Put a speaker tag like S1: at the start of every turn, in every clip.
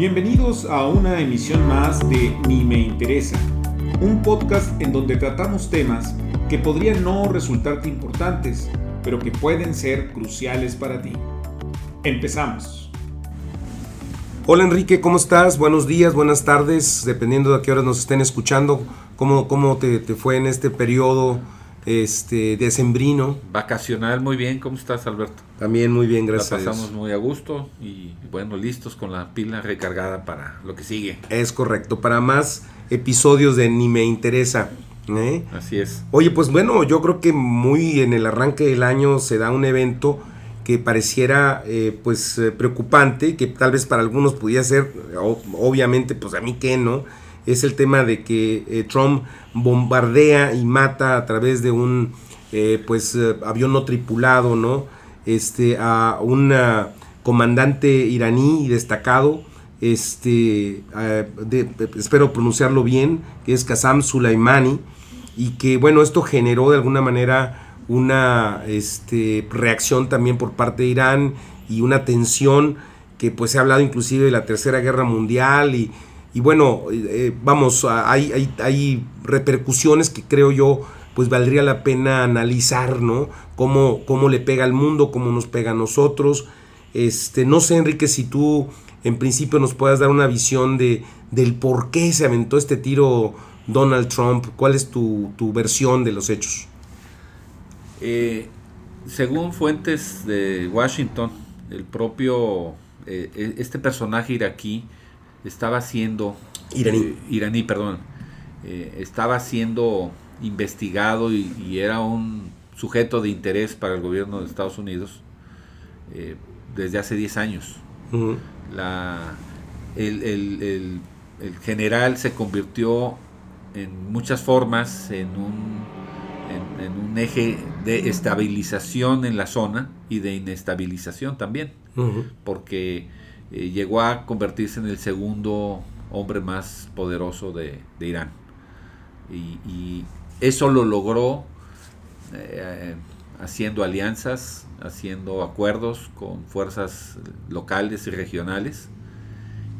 S1: Bienvenidos a una emisión más de Ni me interesa, un podcast en donde tratamos temas que podrían no resultarte importantes, pero que pueden ser cruciales para ti. Empezamos.
S2: Hola Enrique, ¿cómo estás? Buenos días, buenas tardes, dependiendo de qué horas nos estén escuchando. ¿Cómo, cómo te, te fue en este periodo este, decembrino?
S3: Vacacional, muy bien. ¿Cómo estás, Alberto?
S2: También muy bien, gracias.
S3: La
S2: a Dios.
S3: pasamos muy a gusto y bueno, listos con la pila recargada para lo que sigue.
S2: Es correcto, para más episodios de Ni me interesa. ¿eh?
S3: Así es.
S2: Oye, pues bueno, yo creo que muy en el arranque del año se da un evento que pareciera eh, pues eh, preocupante, que tal vez para algunos pudiera ser, obviamente, pues a mí que no, es el tema de que eh, Trump bombardea y mata a través de un eh, pues eh, avión no tripulado, ¿no? Este a un comandante iraní destacado, este de- espero pronunciarlo bien, que es Qasem Soleimani y que bueno, esto generó de alguna manera una este, reacción también por parte de Irán y una tensión que pues se ha hablado inclusive de la Tercera Guerra Mundial y, y bueno, eh, vamos, hay, hay, hay repercusiones que creo yo pues valdría la pena analizar, ¿no? Cómo, cómo le pega al mundo, cómo nos pega a nosotros. Este, no sé, Enrique, si tú en principio nos puedas dar una visión de, del por qué se aventó este tiro Donald Trump. ¿Cuál es tu, tu versión de los hechos?
S3: Eh, según fuentes de Washington, el propio, eh, eh, este personaje iraquí estaba siendo...
S2: Iraní.
S3: eh, iraní, perdón. eh, estaba siendo investigado y, y era un sujeto de interés para el gobierno de Estados Unidos eh, desde hace 10 años. La, el, el- el- el general se convirtió en muchas formas en un, en, en un eje de estabilización en la zona y de inestabilización también, porque eh, llegó a convertirse en el segundo hombre más poderoso de, Irán. Y, eso lo logró eh, haciendo alianzas, haciendo acuerdos con fuerzas locales y regionales.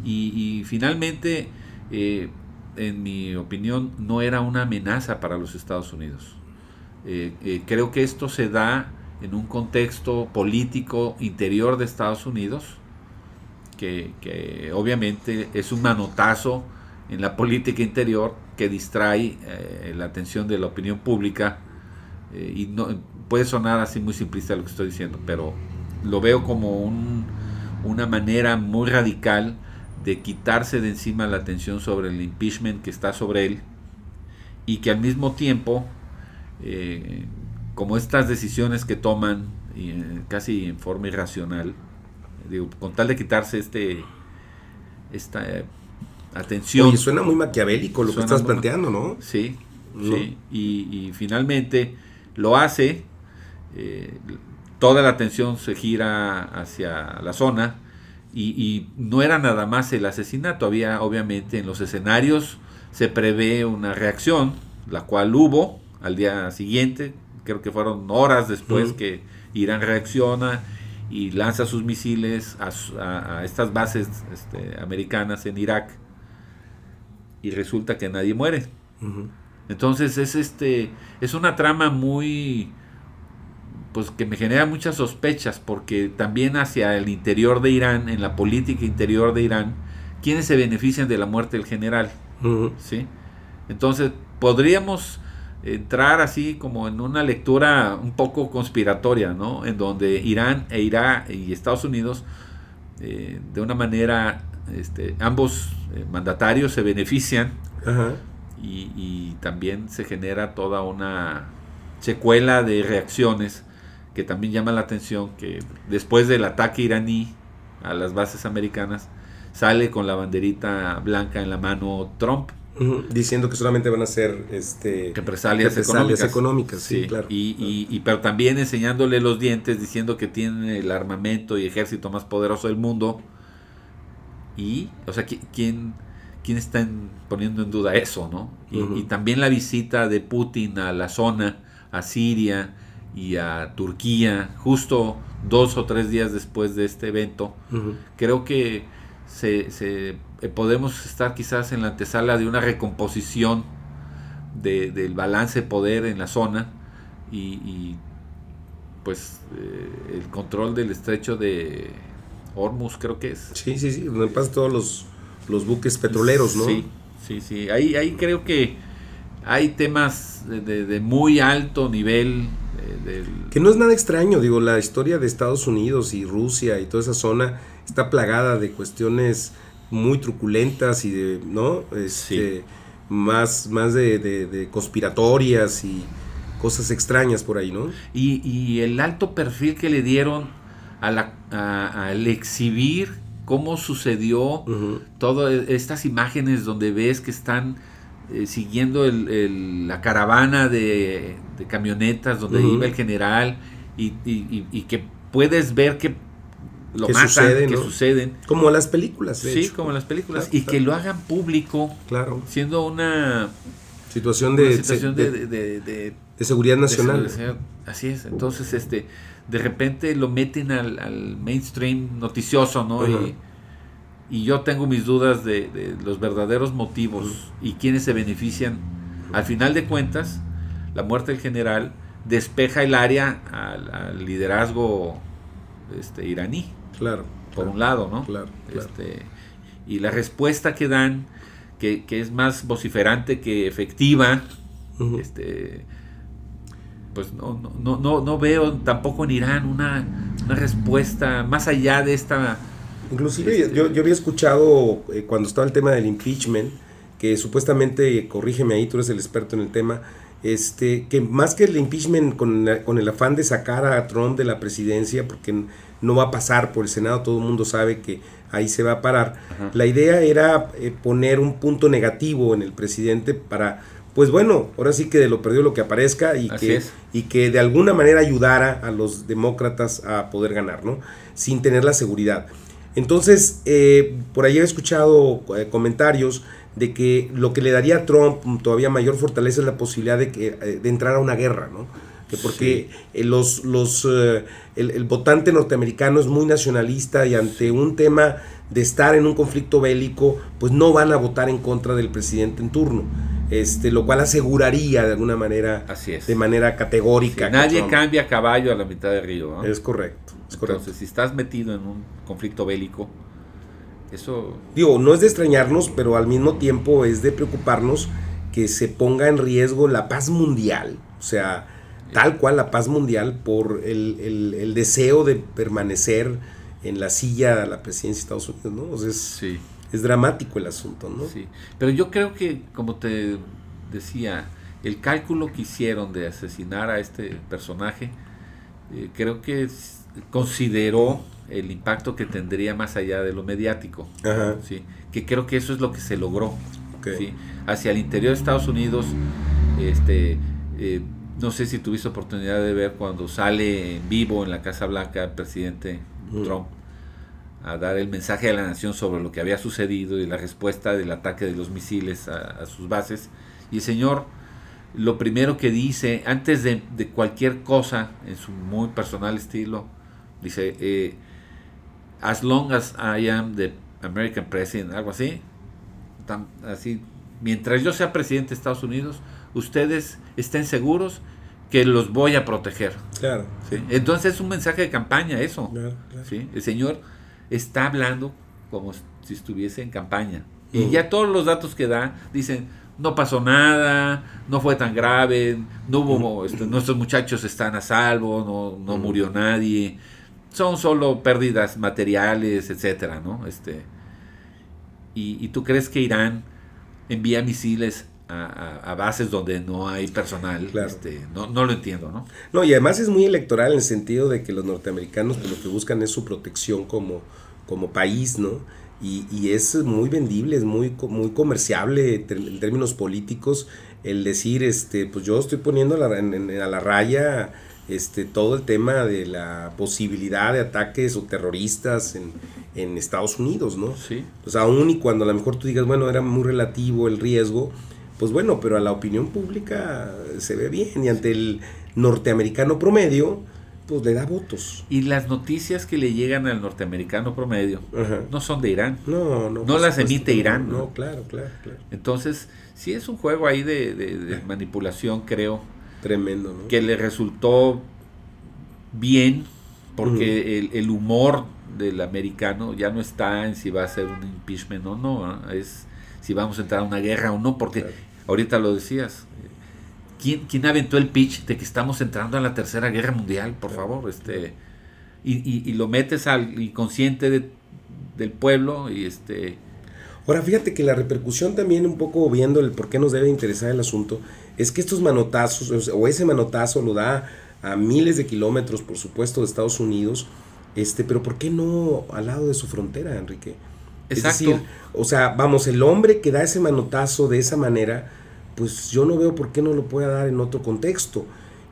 S3: Y, finalmente, eh, en mi opinión, no era una amenaza para los Estados Unidos. Creo que esto se da en un contexto político interior de Estados Unidos, que, obviamente es un manotazo en la política interior que distrae eh, la atención de la opinión pública eh, y no puede sonar así muy simplista lo que estoy diciendo, pero lo veo como un- una manera muy radical de quitarse de encima la atención sobre el impeachment que está sobre él y que al mismo tiempo, eh, como estas decisiones que toman casi en forma irracional, digo, con tal de quitarse este esta eh, atención.
S2: Oye, suena muy maquiavélico lo que estás planteando, ¿no?
S3: Sí,
S2: ¿No?
S3: sí. Y, y finalmente lo hace. eh, toda la atención se gira hacia la zona. Y, y no era nada más el asesinato. Había, obviamente, en los escenarios se prevé una reacción, la cual hubo al día siguiente. Creo que fueron horas después que Irán reacciona y lanza sus misiles a, a- a estas bases este, americanas en Irak. Y resulta que nadie muere. Entonces es este es una trama muy pues que me genera muchas sospechas porque también hacia el interior de Irán, en la política interior de Irán, ¿quiénes se benefician de la muerte del general? ¿Sí? Entonces, podríamos entrar así como en una lectura un poco conspiratoria, ¿no? En donde Irán e Irak y Estados Unidos, eh, de una manera, este, ambos eh, mandatarios se benefician
S2: Ajá.
S3: y, y también se genera toda una secuela de reacciones que también llama la atención que después del ataque iraní a las bases americanas sale con la banderita blanca en la mano Trump
S2: Diciendo que solamente van a ser este,
S3: represalias, económicas,
S2: económicas, sí, claro.
S3: y, y- y- pero también enseñándole los dientes diciendo que tiene el armamento y ejército más poderoso del mundo. Y o sea qui- quién quién está en- poniendo en duda eso no y, también la visita de Putin a la zona a Siria y a Turquía justo dos o tres días después de este evento. Creo que se, se, eh, podemos estar quizás en la antesala de una recomposición de, del balance de poder en la zona y, y pues eh, el control del estrecho de Hormuz creo que es.
S2: Sí, sí, sí, donde pasan todos los, los buques petroleros, ¿no?
S3: Sí, sí, sí. Ahí, ahí creo que hay temas de, de, de muy alto nivel. eh, del-
S2: Que no es nada extraño, digo, la historia de Estados Unidos y Rusia y toda esa zona está plagada de cuestiones muy truculentas y de, ¿no? Este, Más, más de, de- de conspiratorias y cosas extrañas por ahí, ¿no?
S3: y, y el alto perfil que le dieron a la, a- al exhibir cómo sucedió todas estas imágenes donde ves que están eh, siguiendo el- el- la caravana de, de camionetas donde iba el general y, y- y- y que puedes ver que lo
S2: Que
S3: matan,
S2: sucede,
S3: que suceden.
S2: Como las películas, de
S3: Sí,
S2: hecho.
S3: como las películas.
S2: Claro,
S3: y que lo hagan público,
S2: Claro.
S3: siendo una,
S2: Situación
S3: una
S2: de,
S3: situación
S2: de-
S3: de, de- de-
S2: de seguridad nacional.
S3: seguridad. Así es. Entonces, este, de repente lo meten al, al mainstream noticioso, ¿no? Y, y yo tengo mis dudas de, de los verdaderos motivos y quiénes se benefician. Al final de cuentas, la muerte del general despeja el área al, al liderazgo este, iraní,
S2: Claro.
S3: por
S2: claro,
S3: un lado, ¿no?
S2: Claro, claro.
S3: Este, y la respuesta que dan, que, que es más vociferante que efectiva, este pues no, no, no, no, veo tampoco en Irán una, una respuesta más allá de esta
S2: Inclusive
S3: Este-
S2: yo, yo había escuchado eh, cuando estaba el tema del impeachment, que supuestamente, corrígeme ahí, tú eres el experto en el tema, este, que más que el impeachment con, con el afán de sacar a Trump de la presidencia, porque no va a pasar por el Senado, todo el mundo sabe que ahí se va a parar,
S3: Ajá.
S2: la idea era eh, poner un punto negativo en el presidente para, pues bueno, ahora sí que de lo perdido lo que aparezca y
S3: Así
S2: que,
S3: es.
S2: y que de alguna manera ayudara a los demócratas a poder ganar, ¿no? Sin tener la seguridad. Entonces, eh, por ahí he escuchado eh, comentarios de que lo que le daría a Trump todavía mayor fortaleza es la posibilidad de, que, eh, de entrar a una guerra, ¿no? Que porque eh, los, los, eh, el, el votante norteamericano es muy nacionalista y ante un tema de estar en un conflicto bélico, pues no van a votar en contra del presidente en turno. Este, lo cual aseguraría de alguna manera,
S3: Así es.
S2: de manera
S3: Sí,
S2: categórica. que
S3: nadie
S2: Trump-
S3: cambia caballo a la mitad del río. ¿no?
S2: Es correcto, es correcto.
S3: Entonces, si estás metido en un conflicto bélico, eso
S2: Digo, no es de extrañarnos, pero al mismo tiempo es de preocuparnos que se ponga en riesgo la paz mundial. O sea, tal cual la paz mundial por el, el- el deseo de permanecer en la silla de la presidencia de Estados Unidos, ¿no? O sea, es,
S3: sí,
S2: es dramático el asunto, ¿no?
S3: sí. Pero yo creo que, como te decía, el cálculo que hicieron de asesinar a este personaje, eh, creo que consideró el impacto que tendría más allá de lo mediático.
S2: Ajá,
S3: ¿sí? Que creo que eso es lo que se logró. ¿sí? Hacia el interior de Estados Unidos, este, eh, no sé si tuviste oportunidad de ver cuando sale en vivo en la Casa Blanca el presidente
S2: Mm.
S3: Trump a dar el mensaje a la nación sobre lo que había sucedido y la respuesta del ataque de los misiles a, a sus bases. Y el señor, lo primero que dice, antes de, de cualquier cosa, en su muy personal estilo, dice, eh, as long as I am the American president, algo así, tan- así, mientras yo sea presidente de Estados Unidos, ustedes estén seguros que los voy a proteger.
S2: Claro,
S3: ¿sí? Entonces es un mensaje de campaña eso.
S2: claro, claro.
S3: ¿sí? El señor está hablando como si estuviese en campaña. Y ya todos los datos que da dicen, no pasó nada, no fue tan grave, no hubo, este, nuestros muchachos están a salvo, no, no murió nadie, son solo pérdidas materiales, etcétera, ¿no? Este, y, y tú crees que Irán envía misiles a, bases donde no hay personal?
S2: Claro.
S3: Este, no, no lo entiendo, ¿no?
S2: No, y además es muy electoral en el sentido de que los norteamericanos pues, lo que buscan es su protección como, como país, ¿no? Y, y es muy vendible, es muy, muy comerciable en términos políticos el decir, este, pues yo estoy poniendo la, en- en- a la raya este, todo el tema de la posibilidad de ataques o terroristas en, en Estados Unidos, ¿no?
S3: Sí.
S2: Pues aún y cuando a lo mejor tú digas, bueno, era muy relativo el riesgo, pues bueno, pero a la opinión pública se ve bien y ante el norteamericano promedio, pues le da votos.
S3: Y las noticias que le llegan al norteamericano promedio
S2: Ajá.
S3: no son de Irán.
S2: No, no.
S3: No las emite. Irán,
S2: No,
S3: ¿no?
S2: claro, claro, claro.
S3: Entonces, sí es un juego ahí de, de- de manipulación, creo,
S2: Tremendo, ¿no?
S3: que le resultó bien, porque el, el humor del americano ya no está en si va a ser un impeachment o no, ¿ah? es si vamos a entrar a una guerra o no, porque
S2: Claro.
S3: ahorita lo decías. ¿Quién, ¿Quién aventó el pitch de que estamos entrando a la tercera guerra mundial? Por
S2: Claro.
S3: favor, este y, y- y lo metes al inconsciente de- del pueblo y este
S2: Ahora, fíjate que la repercusión también, un poco viendo el por qué nos debe interesar el asunto, es que estos manotazos, o ese manotazo lo da a miles de kilómetros, por supuesto, de Estados Unidos, este, pero ¿por qué no al lado de su frontera, Enrique? Es
S3: Exacto.
S2: decir, o sea, vamos, el hombre que da ese manotazo de esa manera, pues yo no veo por qué no lo pueda dar en otro contexto.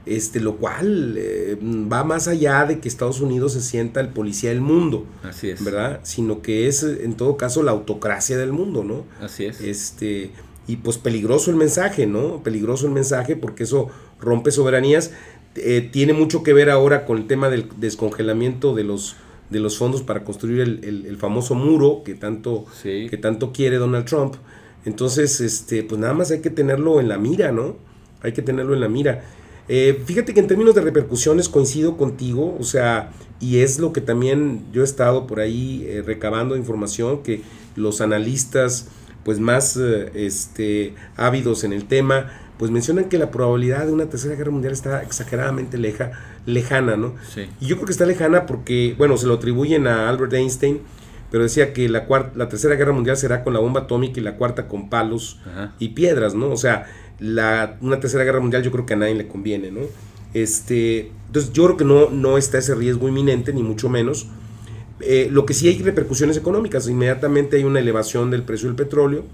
S2: Este, lo cual eh, va más allá de que Estados Unidos se sienta el policía del mundo.
S3: así es.
S2: ¿verdad? Sino que es en todo caso la autocracia del mundo, ¿no?
S3: Así es.
S2: Este, y pues peligroso el mensaje, ¿no? Peligroso el mensaje porque eso rompe soberanías. Eh, tiene mucho que ver ahora con el tema del descongelamiento de los, de los fondos para construir el, el- el famoso muro que tanto,
S3: Sí.
S2: que tanto quiere Donald Trump. Entonces, este, pues nada más hay que tenerlo en la mira, ¿no? Hay que tenerlo en la mira. Eh, fíjate que en términos de repercusiones coincido contigo, o sea, y es lo que también yo he estado por ahí eh, recabando información, que los analistas pues más eh, este, ávidos en el tema, pues mencionan que la probabilidad de una tercera guerra mundial está exageradamente leja, lejana, ¿no?
S3: Sí.
S2: Y yo creo que está lejana porque, bueno, se lo atribuyen a Albert Einstein, pero decía que la, cuar- la tercera guerra mundial será con la bomba atómica y la cuarta con palos
S3: Ajá.
S2: y piedras, ¿no? O sea, la, una tercera guerra mundial yo creo que a nadie le conviene, ¿no? Este, entonces yo creo que no, no está ese riesgo inminente, ni mucho menos. Eh, lo que sí hay repercusiones económicas, inmediatamente hay una elevación del precio del petróleo,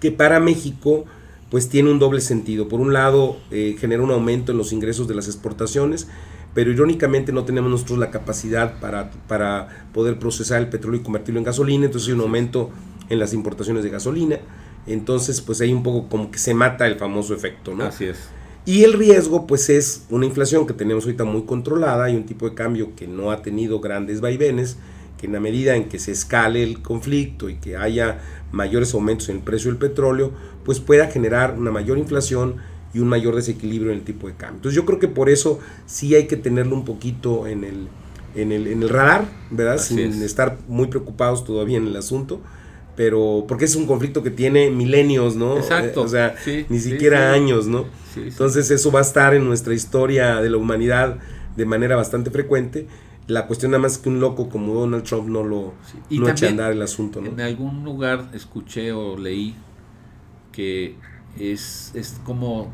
S2: que para México pues tiene un doble sentido. Por un lado, eh, genera un aumento en los ingresos de las exportaciones, pero irónicamente no tenemos nosotros la capacidad para, para poder procesar el petróleo y convertirlo en gasolina, entonces hay un aumento en las importaciones de gasolina. Entonces, pues hay un poco como que se mata el famoso efecto, ¿no?
S3: Así es.
S2: Y el riesgo, pues es una inflación que tenemos ahorita muy controlada y un tipo de cambio que no ha tenido grandes vaivenes, que en la medida en que se escale el conflicto y que haya mayores aumentos en el precio del petróleo, pues pueda generar una mayor inflación y un mayor desequilibrio en el tipo de cambio. Entonces yo creo que por eso sí hay que tenerlo un poquito en el, en el, en el radar, ¿verdad?
S3: Así
S2: Sin
S3: es.
S2: estar muy preocupados todavía en el asunto. Pero porque es un conflicto que tiene milenios, ¿no?
S3: Exacto,
S2: Eh, o sea,
S3: sí,
S2: ni siquiera
S3: sí.
S2: años, ¿no?
S3: Sí.
S2: Entonces eso va a estar en nuestra historia de la humanidad de manera bastante frecuente. La cuestión nada más que un loco como Donald Trump no lo.
S3: Y
S2: no echa a andar el asunto, ¿no?
S3: En algún lugar escuché o leí que es, es como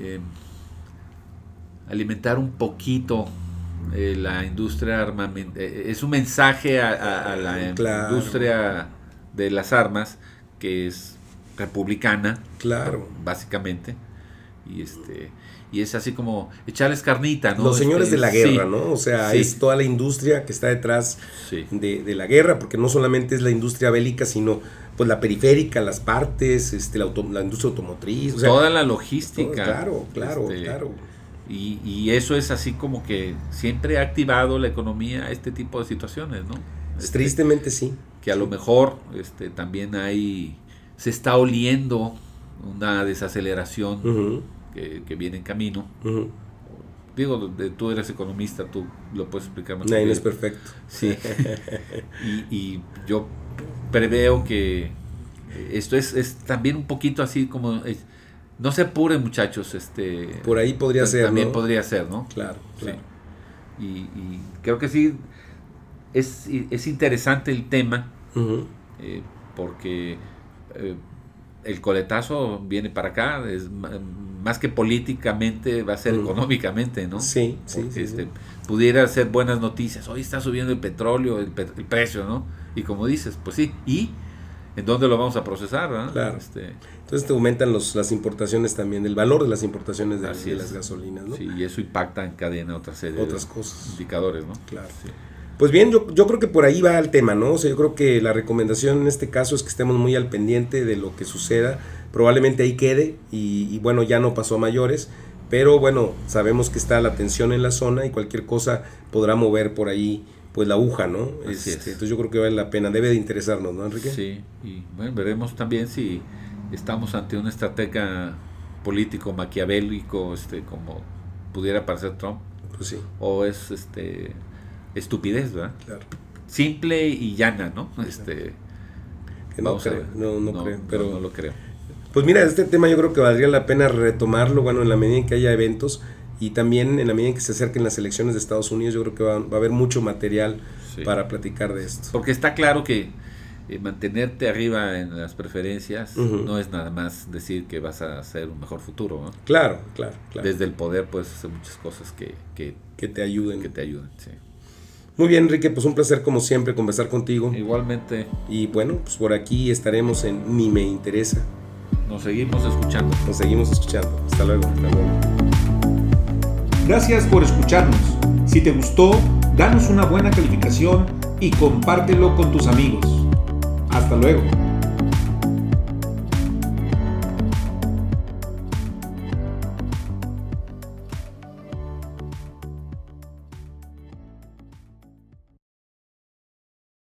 S3: eh, alimentar un poquito eh, la industria armamental. es un mensaje a, a- a la
S2: Claro.
S3: industria de las armas que es republicana,
S2: Claro.
S3: básicamente. Y este y es así como echarles carnita, ¿no?
S2: Los señores
S3: Este,
S2: de la guerra,
S3: sí,
S2: ¿no? O sea,
S3: sí.
S2: es toda la industria que está detrás
S3: Sí.
S2: de, de la guerra, porque no solamente es la industria bélica, sino pues la periférica, las partes, este, la, auto- la industria automotriz, o sea,
S3: Toda la
S2: todo-
S3: logística.
S2: claro, claro,
S3: este,
S2: claro.
S3: Y, y eso es así como que siempre ha activado la economía este tipo de situaciones, ¿no? Este,
S2: Tristemente sí.
S3: Que a lo mejor este, también hay, se está oliendo una desaceleración que, que viene en camino. Digo, de- tú eres economista, tú lo puedes explicar más.
S2: Nadie es perfecto.
S3: Sí. y, y yo preveo que esto es, es también un poquito así como... es- no se apuren muchachos, este...
S2: Por ahí podría
S3: pues,
S2: ser,
S3: También
S2: ¿no?
S3: podría ser, ¿no?
S2: Claro,
S3: Sí.
S2: claro.
S3: Y, y creo que sí, es, es interesante el tema, Eh, porque eh, el coletazo viene para acá, es más que políticamente, va a ser económicamente, ¿no?
S2: Sí, sí,
S3: Porque,
S2: sí,
S3: este,
S2: sí.
S3: pudiera ser buenas noticias. Hoy está subiendo el petróleo, el, pe- el precio, ¿no? Y como dices, pues sí. ¿Y en dónde lo vamos a procesar? verdad?
S2: Claro.
S3: Este,
S2: Entonces te aumentan los, las importaciones también, el valor de las importaciones de, las gasolinas, ¿no?
S3: Sí, y eso impacta en cadena otra serie
S2: Otras
S3: de
S2: cosas.
S3: indicadores, ¿no?
S2: Claro.
S3: Sí.
S2: Pues bien, yo, yo creo que por ahí va el tema, ¿no? O sea, yo creo que la recomendación en este caso es que estemos muy al pendiente de lo que suceda. Probablemente ahí quede y, y bueno, ya no pasó a mayores, pero bueno, sabemos que está la tensión en la zona y cualquier cosa podrá mover por ahí pues la aguja, ¿no? Este, entonces yo creo que vale la pena, debe de interesarnos, ¿no, Enrique?
S3: Sí, y bueno, veremos también si estamos ante una estratega político maquiavélico, este, como pudiera parecer Trump.
S2: Pues sí.
S3: O es este estupidez, ¿verdad?
S2: Claro.
S3: Simple y llana, ¿no? Este,
S2: no, creo, no, no, creo, pero
S3: no lo creo.
S2: Pues mira, este tema yo creo que valdría la pena retomarlo, bueno, en la medida en que haya eventos y también en la medida en que se acerquen las elecciones de Estados Unidos, yo creo que va, a haber mucho material para platicar de esto.
S3: Porque está claro que eh, mantenerte arriba en las preferencias no es nada más decir que vas a hacer un mejor futuro. ¿no?
S2: Claro, claro, claro.
S3: Desde el poder puedes hacer muchas cosas que, que,
S2: que te ayuden.
S3: Que te ayuden, sí.
S2: Muy bien, Enrique, pues un placer como siempre conversar contigo.
S3: Igualmente.
S2: Y bueno, pues por aquí estaremos en Ni Me Interesa.
S3: Nos seguimos escuchando.
S2: Nos seguimos escuchando. Hasta luego. Hasta luego.
S1: Gracias por escucharnos. Si te gustó, danos una buena calificación y compártelo con tus amigos. Hasta luego.